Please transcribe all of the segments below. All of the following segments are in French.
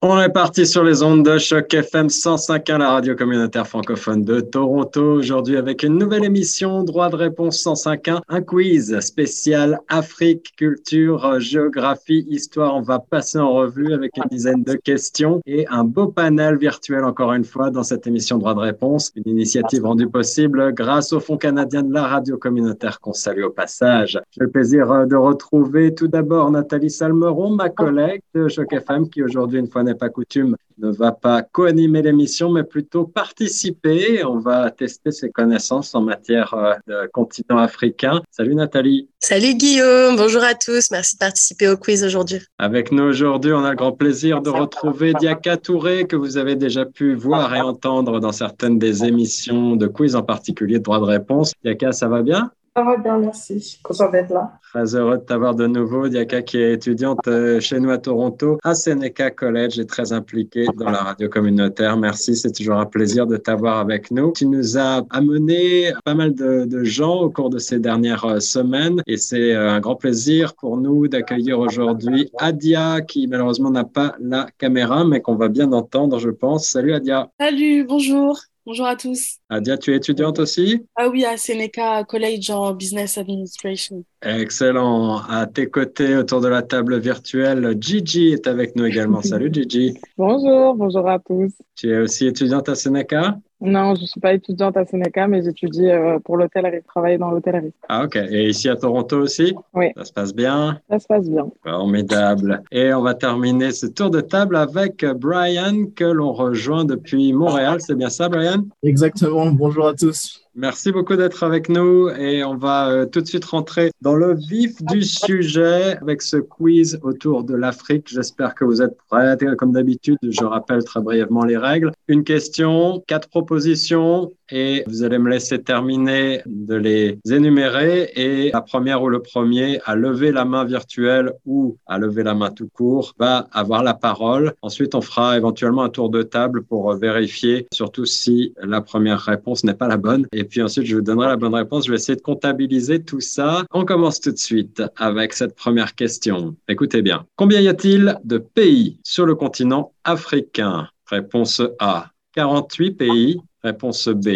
On est parti sur les ondes de choc FM 105.1, la radio communautaire francophone de Toronto. Aujourd'hui avec une nouvelle émission, droit de réponse 105.1, un quiz spécial Afrique, culture, géographie, histoire. On va passer en revue avec une dizaine de questions et un beau panel virtuel encore une fois dans cette émission droit de réponse. Une initiative rendue possible grâce au Fonds canadien de la radio communautaire qu'on salue au passage. J'ai le plaisir de retrouver tout d'abord Nathalie Salmeron, ma collègue de choc FM qui aujourd'hui une fois n'est pas coutume, ne va pas co-animer l'émission, mais plutôt participer. On va tester ses connaissances en matière euh, de continent africain. Salut Nathalie. Salut Guillaume, bonjour à tous. Merci de participer au quiz aujourd'hui. Avec nous aujourd'hui, on a le grand plaisir de retrouver Diaka Touré, que vous avez déjà pu voir et entendre dans certaines des émissions de quiz, en particulier de droit de réponse. Diaka, ça va bien? Ça va bien, merci. Content d'être là. Très heureux de t'avoir de nouveau. Diaka, qui est étudiante euh, chez nous à Toronto, à Seneca College, et très impliquée dans la radio communautaire. Merci, c'est toujours un plaisir de t'avoir avec nous. Tu nous as amené pas mal de, gens au cours de ces dernières euh, semaines, et c'est euh, un grand plaisir pour nous d'accueillir aujourd'hui Adia, qui malheureusement n'a pas la caméra, mais qu'on va bien entendre, je pense. Salut Adia. Salut, bonjour. Bonjour à tous. Adia, tu es étudiante aussi? Ah oui, à Seneca College en Business Administration. Excellent. À tes côtés, autour de la table virtuelle, Gigi est avec nous également. Salut Gigi. Bonjour, bonjour à tous. Tu es aussi étudiante à Seneca? Non, je ne suis pas étudiante à Seneca, mais j'étudie euh, pour l'hôtellerie, travaille dans l'hôtellerie. Ah ok. Et ici à Toronto aussi? Oui. Ça se passe bien? Ça se passe bien. Formidable. Et on va terminer ce tour de table avec Brian que l'on rejoint depuis Montréal. C'est bien ça, Brian? Exactement. Bonjour à tous. Merci beaucoup d'être avec nous et on va euh, tout de suite rentrer dans le vif du sujet avec ce quiz autour de l'Afrique. J'espère que vous êtes prêts. Comme d'habitude, je rappelle très brièvement les règles. Une question, quatre propositions et vous allez me laisser terminer de les énumérer et la première ou le premier à lever la main virtuelle ou à lever la main tout court va avoir la parole. Ensuite, on fera éventuellement un tour de table pour vérifier, surtout si la première réponse n'est pas la bonne. Et puis ensuite, je vous donnerai la bonne réponse. Je vais essayer de comptabiliser tout ça. On commence tout de suite avec cette première question. Écoutez bien. Combien y a-t-il de pays sur le continent africain? Réponse A. 48 pays. Réponse B.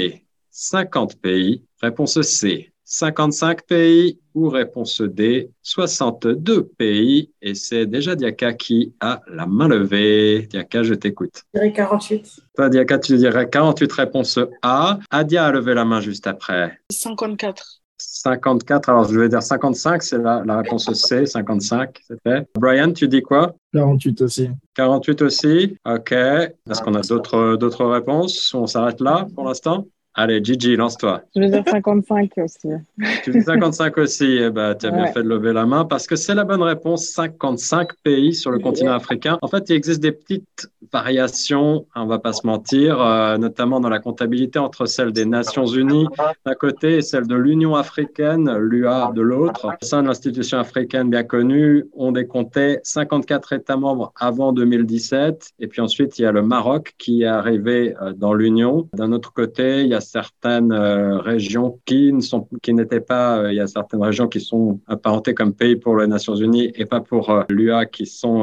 50 pays. Réponse C. 55 pays ou réponse D, 62 pays. Et c'est déjà Diaka qui a la main levée. Diaka, je t'écoute. Je dirais 48. Toi, Diaka, tu dirais 48, réponse A. Adia a levé la main juste après. 54. 54, alors je vais dire 55, c'est la, la réponse C, 55, c'est fait. Brian, tu dis quoi? 48 aussi. 48 aussi, ok. Est-ce qu'on a d'autres d'autres réponses? On s'arrête là pour l'instant? Allez, Gigi, lance-toi. Je vais dire 55 aussi. Tu dis 55 aussi, eh ben, tu as bien fait de lever la main parce que c'est la bonne réponse. 55 pays sur le continent africain. En fait, il existe des petites variations, on va pas se mentir, euh, notamment dans la comptabilité entre celle des Nations Unies d'un côté et celle de l'Union africaine, l'UA de l'autre. Au sein de l'institution africaine bien connue, on décomptait 54 États membres avant 2017 et puis ensuite il y a le Maroc qui est arrivé euh, dans l'Union. D'un autre côté, il y a certaines euh, régions qui ne sont, qui n'étaient pas, euh, il y a certaines régions qui sont apparentées comme pays pour les Nations Unies et pas pour euh, l'UA qui sont,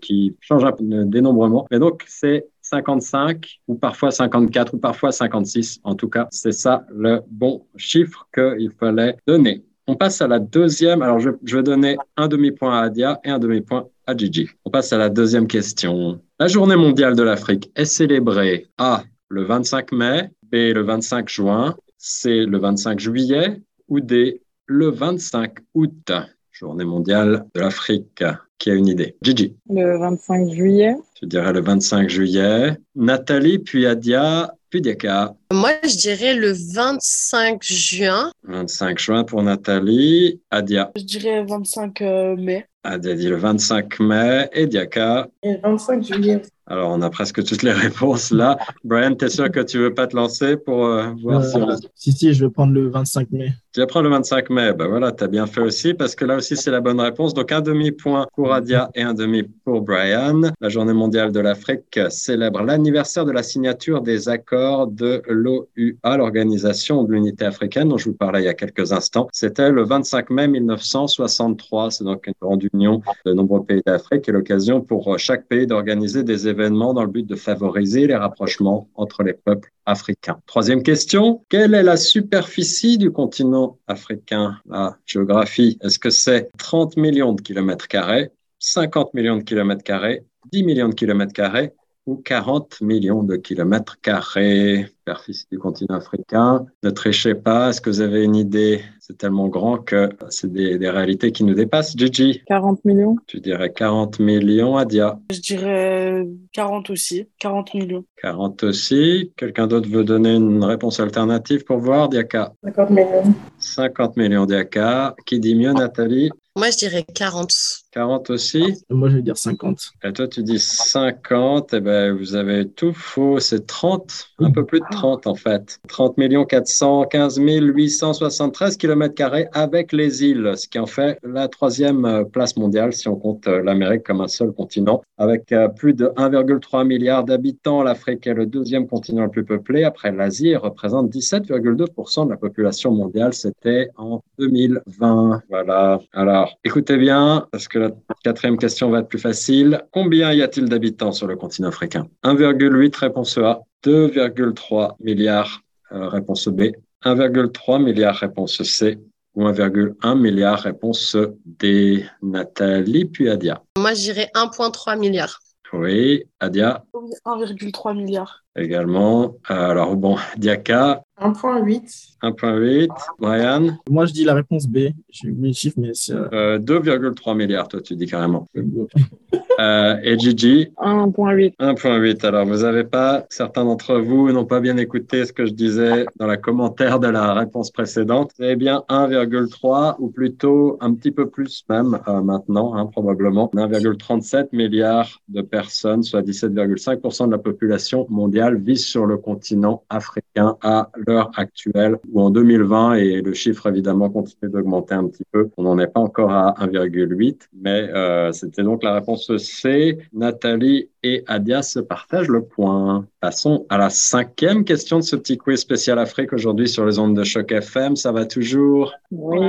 qui changent de dénombrement. Mais donc, c'est 55 ou parfois 54 ou parfois 56. En tout cas, c'est ça le bon chiffre qu'il fallait donner. On passe à la deuxième. Alors, je, je vais donner un demi-point à Adia et un demi-point à Gigi. On passe à la deuxième question. La journée mondiale de l'Afrique est célébrée A, le 25 mai, B, le 25 juin, C, le 25 juillet ou D, le 25 août. Journée mondiale de l'Afrique. Qui a une idée? Gigi. Le 25 juillet. Je dirais le 25 juillet. Nathalie, puis Adia, puis Diaka. Moi, je dirais le 25 juin. 25 juin pour Nathalie. Adia. Je dirais 25 euh, mai. Adia dit le 25 mai. Et Diaka. Et le 25 juillet. Alors, on a presque toutes les réponses là. Brian, t'es sûr que tu veux pas te lancer pour euh, voir si on... Euh, si, si, je vais prendre le 25 mai. Tu vas prendre le 25 mai. Ben voilà, tu as bien fait aussi parce que là aussi, c'est la bonne réponse. Donc, un demi-point pour Adia et un demi pour Brian. La Journée mondiale de l'Afrique célèbre l'anniversaire de la signature des accords de l'OUA, l'Organisation de l'Unité africaine, dont je vous parlais il y a quelques instants. C'était le 25 mai 1963. C'est donc une grande union de nombreux pays d'Afrique et l'occasion pour chaque pays d'organiser des événements dans le but de favoriser les rapprochements entre les peuples africains. Troisième question. Quelle est la superficie du continent africain, la géographie? Est-ce que c'est 30 millions de kilomètres carrés, 50 millions de kilomètres carrés, 10 millions de kilomètres carrés ou 40 millions de kilomètres carrés, superficie du continent africain. Ne trichez pas, est-ce que vous avez une idée? C'est tellement grand que c'est des, des, réalités qui nous dépassent. Gigi? 40 millions Tu dirais 40 millions, Adia? Je dirais 40 aussi, 40 millions. 40 aussi. Quelqu'un d'autre veut donner une réponse alternative pour voir, Diaka? 50 millions. 50 millions, Diaka. Qui dit mieux, Nathalie? Moi, je dirais 40. 40 aussi Moi, je vais dire 50. Et toi, tu dis 50. Eh ben, vous avez tout faux. C'est 30, un peu plus de 30 en fait. 30 415 873 km avec les îles, ce qui en fait la troisième place mondiale si on compte l'Amérique comme un seul continent. Avec plus de 1,3 milliard d'habitants, l'Afrique est le deuxième continent le plus peuplé après l'Asie et représente 17,2% de la population mondiale. C'était en 2020. Voilà. Alors, écoutez bien, parce que quatrième question va être plus facile. Combien y a-t-il d'habitants sur le continent africain? 1,8 réponse A, 2,3 milliards euh, réponse B, 1,3 milliard réponse C ou 1,1 milliard réponse D. Nathalie puis Adia. Moi, je dirais 1,3 milliard. Oui, Adia 1,3 milliard. Également. Alors bon, Diaka 1,8. 1,8. Brian Moi, je dis la réponse B. J'ai oublié le chiffre, mais c'est. euh, 2,3 milliards, toi, tu dis carrément. Euh, et Gigi 1,8. 1,8. Alors, vous n'avez pas, certains d'entre vous n'ont pas bien écouté ce que je disais dans la commentaire de la réponse précédente. C'est bien 1,3 ou plutôt un petit peu plus même euh, maintenant, hein, probablement. 1,37 milliards de personnes, soit 17,5% de la population mondiale, vit sur le continent africain à l'heure actuelle ou en 2020 et le chiffre évidemment continue d'augmenter un petit peu. On n'en est pas encore à 1,8, mais euh, c'était donc la réponse C. Nathalie et Adia se partagent le point. Passons à la cinquième question de ce petit quiz spécial Afrique aujourd'hui sur les ondes de choc FM. Ça va toujours? Oui.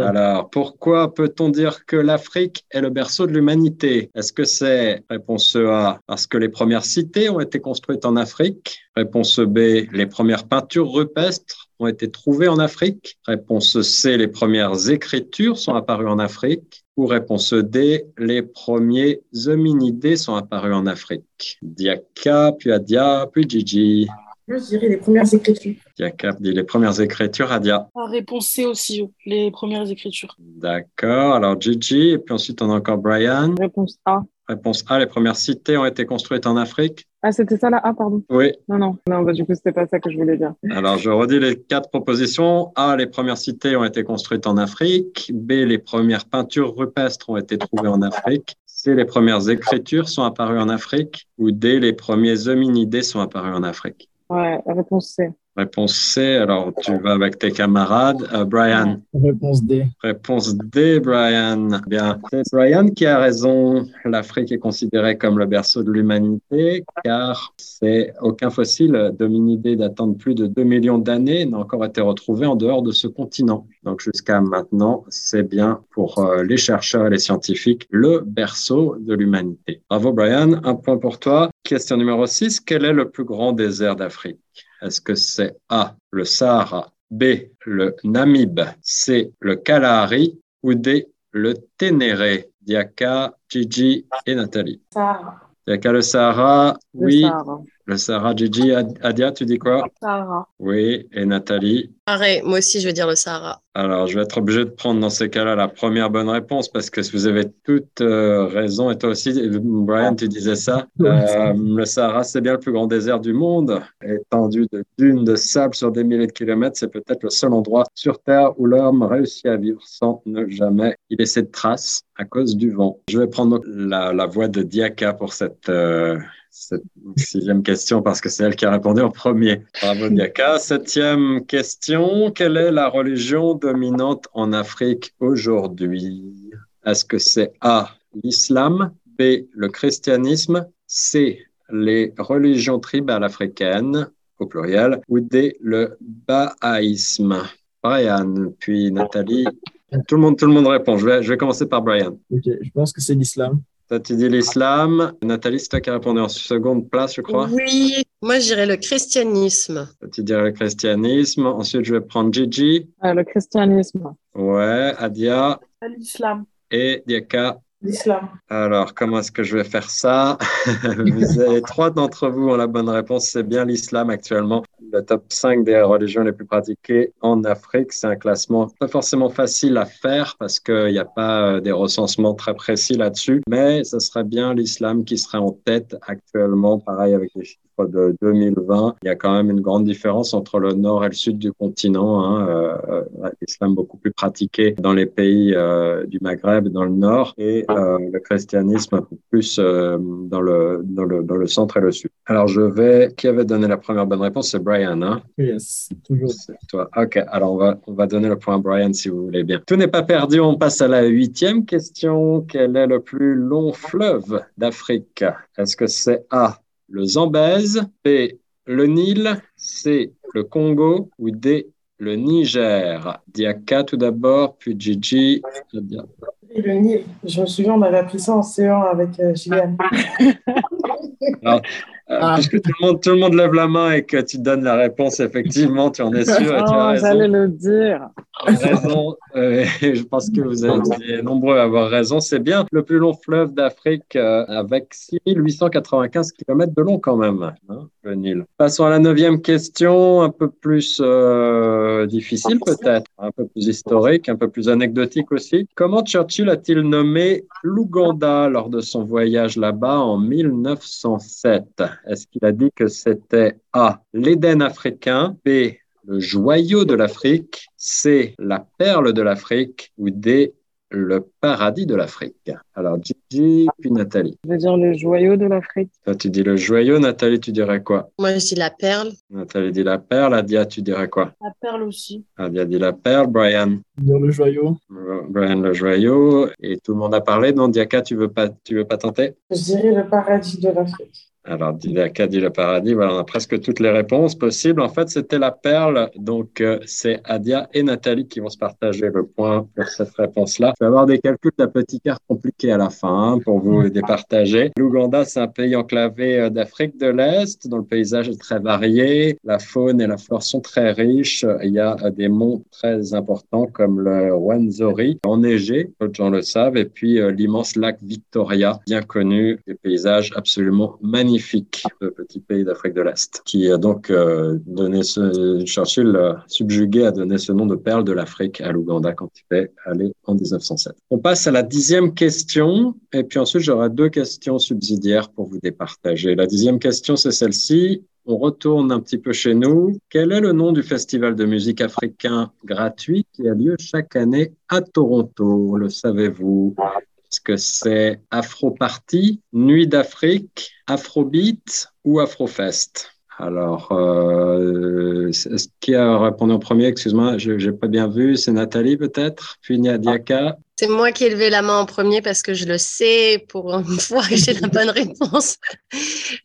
alors, pourquoi peut-on dire que l'Afrique est le berceau de l'humanité? Est-ce que c'est, réponse A, parce que les premières cités ont été construites en Afrique? Réponse B, les premières peintures rupestres ont été trouvées en Afrique? Réponse C, les premières écritures sont apparues en Afrique? Ou réponse D, les premiers hominidés sont apparus en Afrique Diaka, puis Adia, puis Gigi. Moi, je dirais les premières écritures. Diaka dit les premières écritures, Adia. Ah, Réponse C aussi, les premières écritures. D'accord. Alors, Gigi, et puis ensuite, on a encore Brian. Réponse A. Réponse A, les premières cités ont été construites en Afrique. Ah, c'était ça la A, pardon. Oui. Non, non. Non, bah, du coup, c'était pas ça que je voulais dire. Alors, je redis les quatre propositions. A, les premières cités ont été construites en Afrique. B, les premières peintures rupestres ont été trouvées en Afrique. C, les premières écritures sont apparues en Afrique. Ou D, les premiers hominidés sont apparus en Afrique. Ouais, réponse C. Réponse C, alors tu vas avec tes camarades. Euh, Brian. Réponse D. Réponse D, Brian. Bien, c'est Brian qui a raison. L'Afrique est considérée comme le berceau de l'humanité car c'est aucun fossile d'hominidés datant de plus de 2 millions d'années n'a encore été retrouvé en dehors de ce continent. Donc jusqu'à maintenant, c'est bien pour euh, les chercheurs et les scientifiques le berceau de l'humanité. Bravo Brian, un point pour toi. Question numéro 6, quel est le plus grand désert d'Afrique? Est-ce que c'est A, le Sahara, B, le Namib, C, le Kalahari ou D, le Ténéré? Diaka, Gigi et Nathalie. Sahara. Diaka, le Sahara, Le oui. Sahara. Le Sahara, Gigi, Ad- Adia, tu dis quoi? Sahara. Oui, et Nathalie? Pareil, moi aussi, je vais dire le Sahara. Alors, je vais être obligé de prendre dans ces cas-là la première bonne réponse parce que vous avez toutes euh, raison. Et toi aussi, Brian, tu disais ça. Euh, le Sahara, c'est bien le plus grand désert du monde. Étendu de dunes de sable sur des milliers de kilomètres, c'est peut-être le seul endroit sur Terre où l'homme réussit à vivre sans ne jamais y laisser de traces à cause du vent. Je vais prendre la, la voix de Diaka pour cette, euh, cette sixième question parce que c'est elle qui a répondu en premier. Bravo. Septième question. Quelle est la religion dominante en Afrique aujourd'hui? Est-ce que c'est A, l'islam, B, le christianisme, C, les religions tribales africaines au pluriel, ou D, le bahaïsme? Brian, puis Nathalie. Tout le monde, tout le monde répond. Je vais, je vais commencer par Brian. Ok, je pense que c'est l'islam. Toi, tu dis l'islam. Nathalie, c'est toi qui as répondu en seconde place, je crois. Oui, moi, je dirais le christianisme. Toi, tu dirais le christianisme. Ensuite, je vais prendre Gigi. Euh, le christianisme. Ouais, Adia L'islam. et Diaka. L'islam. Alors, comment est-ce que je vais faire ça? Vous avez trois d'entre vous ont la bonne réponse. C'est bien l'islam actuellement. Le top 5 des religions les plus pratiquées en Afrique, c'est un classement pas forcément facile à faire parce qu'il n'y a pas euh, des recensements très précis là-dessus, mais ce serait bien l'islam qui serait en tête actuellement, pareil avec les chiffres de 2020. Il y a quand même une grande différence entre le nord et le sud du continent. Hein. Euh, euh, l'islam beaucoup plus pratiqué dans les pays euh, du Maghreb, dans le nord, et euh, le christianisme un peu plus dans, le, dans, le, dans le centre et le sud. Alors, je vais... Qui avait donné la première bonne réponse? C'est Brian, hein? Yes, toujours. C'est toi. OK, alors on va, on va donner le point à Brian si vous voulez bien. Tout n'est pas perdu, on passe à la huitième question. Quel est le plus long fleuve d'Afrique? Est-ce que c'est A, le Zambèze, B, le Nil, C, le Congo ou D, le Niger? Diaka tout d'abord, puis Gigi. Le Nil. Je me souviens, on avait appris ça en C1 avec euh, Gillian. Euh, Ah. Puisque tout le, monde, tout le monde lève la main et que tu donnes la réponse, effectivement, tu en es sûr et tu as raison. j'allais le dire. raison. Euh, je pense que vous êtes nombreux à avoir raison. C'est bien le plus long fleuve d'Afrique euh, avec 6895 km de long quand même, hein, Nil. Passons à la neuvième question, un peu plus euh, difficile peut-être, un peu plus historique, un peu plus anecdotique aussi. Comment Churchill a-t-il nommé l'Ouganda lors de son voyage là-bas en 1907 Est-ce qu'il a dit que c'était A, l'Éden africain, B, le joyau de l'Afrique, C, la perle de l'Afrique ou D, le paradis de l'Afrique. Alors Gigi, puis Nathalie. Je veux dire le joyau de l'Afrique. Toi, tu dis le joyau, Nathalie, tu dirais quoi? Moi, je dis la perle. Nathalie dit la perle, Adia, tu dirais quoi? La perle aussi. Adia dit la perle, Brian? Dire le joyau. Brian le joyau, et tout le monde a parlé, non Diaka, tu veux pas, tu veux pas tenter? Je dirais le paradis de l'Afrique. Alors, Diaka dit le paradis, voilà, on a presque toutes les réponses possibles. En fait, c'était la perle, donc euh, c'est Adia et Nathalie qui vont se partager le point pour cette réponse-là. Je vais avoir des calculs de petit cœur compliqués à la fin hein, pour vous départager. L'Ouganda, c'est un pays enclavé euh, d'Afrique de l'Est, dont le paysage est très varié, la faune et la flore sont très riches. Il y a euh, des monts très importants comme le Rwenzori, enneigé, de gens le savent, et puis l'immense lac Victoria, bien connu, des paysages absolument magnifiques magnifique le petit pays d'Afrique de l'Est, qui a donc euh, donné Churchill euh, subjugué a donné ce nom de perle de l'Afrique à l'Ouganda quand il est allé en 1907. On passe à la dixième question, et puis ensuite j'aurai deux questions subsidiaires pour vous départager. La dixième question, c'est celle-ci. On retourne un petit peu chez nous. Quel est le nom du festival de musique africain gratuit qui a lieu chaque année à Toronto Le savez-vous? Est-ce que c'est Afro Party, Nuit d'Afrique, Afrobeat ou Afrofest? Alors, euh, qui a répondu en premier? Excuse-moi, je n'ai pas bien vu. C'est Nathalie peut-être, puis Diaka. C'est moi qui ai levé la main en premier parce que je le sais pour une fois que j'ai la bonne réponse.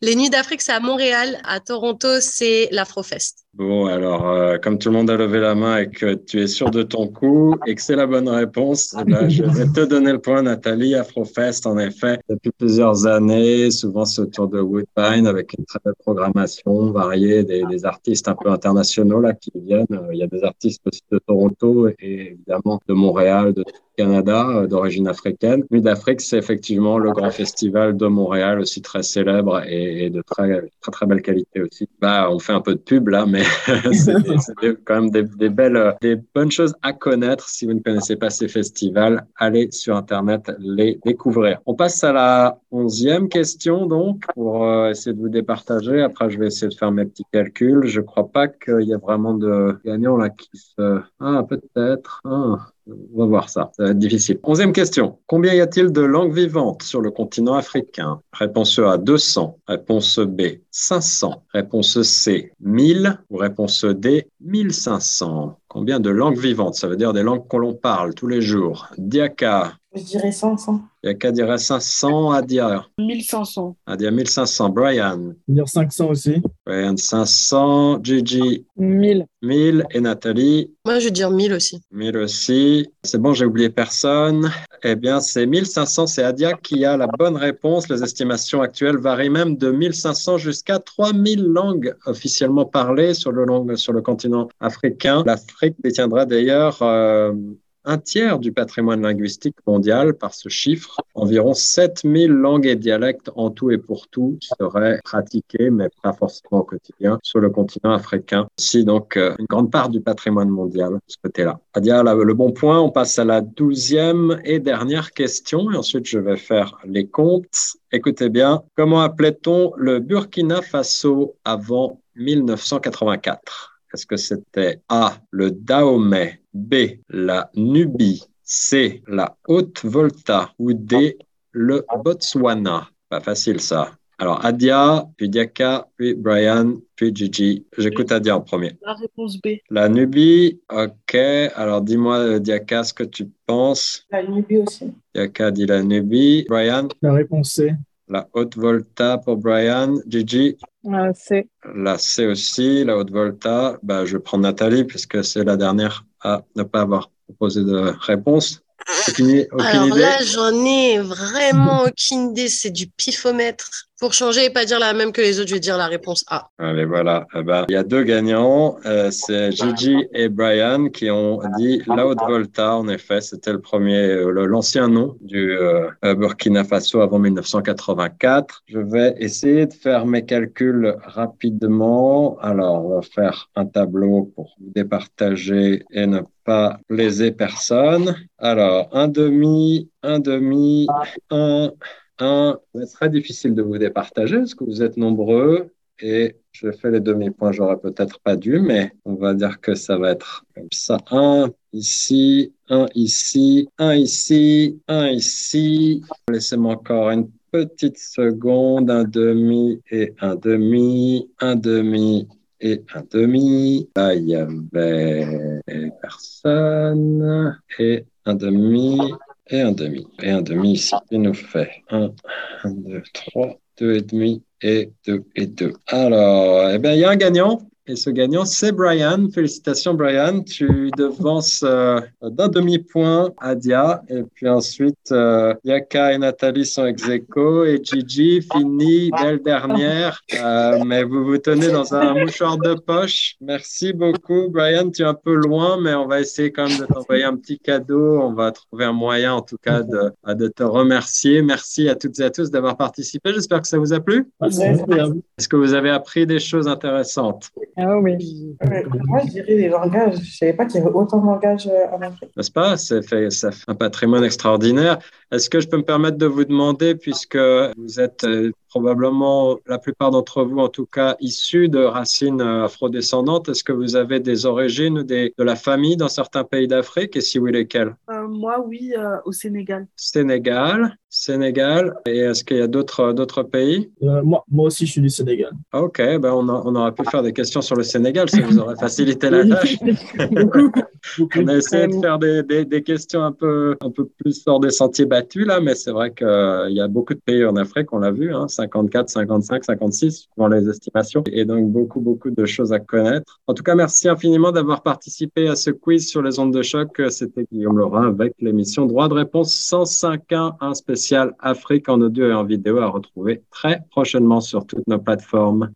Les Nuits d'Afrique, c'est à Montréal. À Toronto, c'est l'Afrofest. Bon, alors, euh, comme tout le monde a levé la main et que tu es sûr de ton coup et que c'est la bonne réponse, là, je vais te donner le point, Nathalie. Afrofest, en effet, depuis plusieurs années, souvent c'est autour de Woodbine avec une très belle programmation variée, des, des artistes un peu internationaux là qui viennent. Il y a des artistes aussi de Toronto et évidemment de Montréal, de Canada Euh, d'origine africaine. Nuit d'Afrique, c'est effectivement le grand festival de Montréal, aussi très célèbre et, de très, très, très belle qualité aussi. Bah, on fait un peu de pub là, mais c'est quand même des, belles, des bonnes choses à connaître. Si vous ne connaissez pas ces festivals, allez sur Internet les découvrir. On passe à la onzième question donc pour euh, essayer de vous départager. Après, je vais essayer de faire mes petits calculs. Je crois pas qu'il y a vraiment de gagnants là qui se... Ah, peut-être. Ah. On va voir ça, ça va être difficile. Onzième question. Combien y a-t-il de langues vivantes sur le continent africain? Réponse A, 200. Réponse B, 500. Réponse C, 1000. Ou réponse D, 1500. Combien de langues vivantes? Ça veut dire des langues que l'on parle tous les jours. Diaka. Je dirais 500. Diaka dirait 500. Adia. 1500. Adia 1500. Brian. Dire 500 aussi. Brian 500. Gigi. 1000. 1000. Et Nathalie. Moi, je veux dire 1000 aussi. 1000 aussi. C'est bon, j'ai oublié personne. Eh bien, c'est 1500. C'est Adia qui a la bonne réponse. Les estimations actuelles varient même de 1500 jusqu'à 3000 langues officiellement parlées sur le, sur le continent africain. L'Afrique détiendra d'ailleurs euh, un tiers du patrimoine linguistique mondial par ce chiffre. Environ 7000 langues et dialectes en tout et pour tout seraient pratiqués, mais pas forcément au quotidien, sur le continent africain. Si donc euh, une grande part du patrimoine mondial de ce côté-là. Adia, le bon point, on passe à la douzième et dernière question, et ensuite je vais faire les comptes. Écoutez bien, comment appelait-on le Burkina Faso avant 1984 est-ce que c'était A, le Dahomey, B, la Nubie, C, la Haute-Volta ou D, le Botswana? Pas facile ça. Alors, Adia, puis Diaka, puis Brian, puis Gigi. J'écoute Adia en premier. La réponse B. La Nubie, ok. Alors, dis-moi, Diaka, ce que tu penses. La Nubie aussi. Diaka dit la Nubie. Brian? La réponse C. La haute volta pour Brian. Gigi? La C. La C aussi, la haute volta. Bah, je prends Nathalie puisque c'est la dernière à ne pas avoir proposé de réponse. Aucune, aucune Alors là, j'en ai vraiment aucune idée. C'est du pifomètre. Pour changer et pas dire la même que les autres, je vais dire la réponse A. Allez, voilà. Eh ben, il y a deux gagnants. Euh, c'est Gigi et Brian qui ont dit la Volta. En effet, c'était le premier, euh, l'ancien nom du euh, Burkina Faso avant 1984. Je vais essayer de faire mes calculs rapidement. Alors, on va faire un tableau pour départager et ne pas léser personne. Alors, un demi, un demi, un un, c'est très difficile de vous départager parce que vous êtes nombreux et je fais les demi-points, j'aurais peut-être pas dû, mais on va dire que ça va être comme ça. Un ici, un ici, un ici, un ici. Laissez-moi encore une petite seconde, un demi et un demi, un demi et un demi. Là, il y avait personne et un demi et un demi. Et un demi ici, il nous fait 1, 1, 2, 3, 2 et demi et 2 et 2. Alors, eh bien, il y a un gagnant. Et ce gagnant, c'est Brian. Félicitations, Brian. Tu devances euh, d'un demi-point Adia. Et puis ensuite, euh, Yaka et Nathalie sont ex aequo. Et Gigi finit belle dernière. Euh, mais vous vous tenez dans un mouchoir de poche. Merci beaucoup, Brian. Tu es un peu loin, mais on va essayer quand même de t'envoyer un petit cadeau. On va trouver un moyen, en tout cas, de, de te remercier. Merci à toutes et à tous d'avoir participé. J'espère que ça vous a plu. Est-ce que vous avez appris des choses intéressantes? Ah oui. moi, je dirais les langages. Je ne savais pas qu'il y avait autant de langages euh, en Afrique. N'est-ce pas? Ça fait, ça fait un patrimoine extraordinaire. Est-ce que je peux me permettre de vous demander, puisque vous êtes euh, probablement la plupart d'entre vous, en tout cas, issus de racines euh, afrodescendantes. Est-ce que vous avez des origines des, de la famille dans certains pays d'Afrique? Et si oui, lesquels euh, Moi, oui, euh, au Sénégal. Sénégal, Sénégal. Et est-ce qu'il y a d'autres, d'autres pays? Moi, moi aussi, je suis du Sénégal. Ok, ben on, a, on aurait pu faire des questions sur le Sénégal, ça vous aurait facilité la tâche. on a essayé de faire des, des, des, questions un peu, un peu plus hors des sentiers battus, là, mais c'est vrai qu'il y a beaucoup de pays en Afrique, on l'a vu, hein, 54, 55, 56 dans les estimations et donc beaucoup, beaucoup de choses à connaître. En tout cas, merci infiniment d'avoir participé à ce quiz sur les ondes de choc. C'était Guillaume Laurent avec l'émission Droit de réponse 105.1, un spécial Afrique en audio et en vidéo à retrouver très prochainement sur toutes nos plateformes.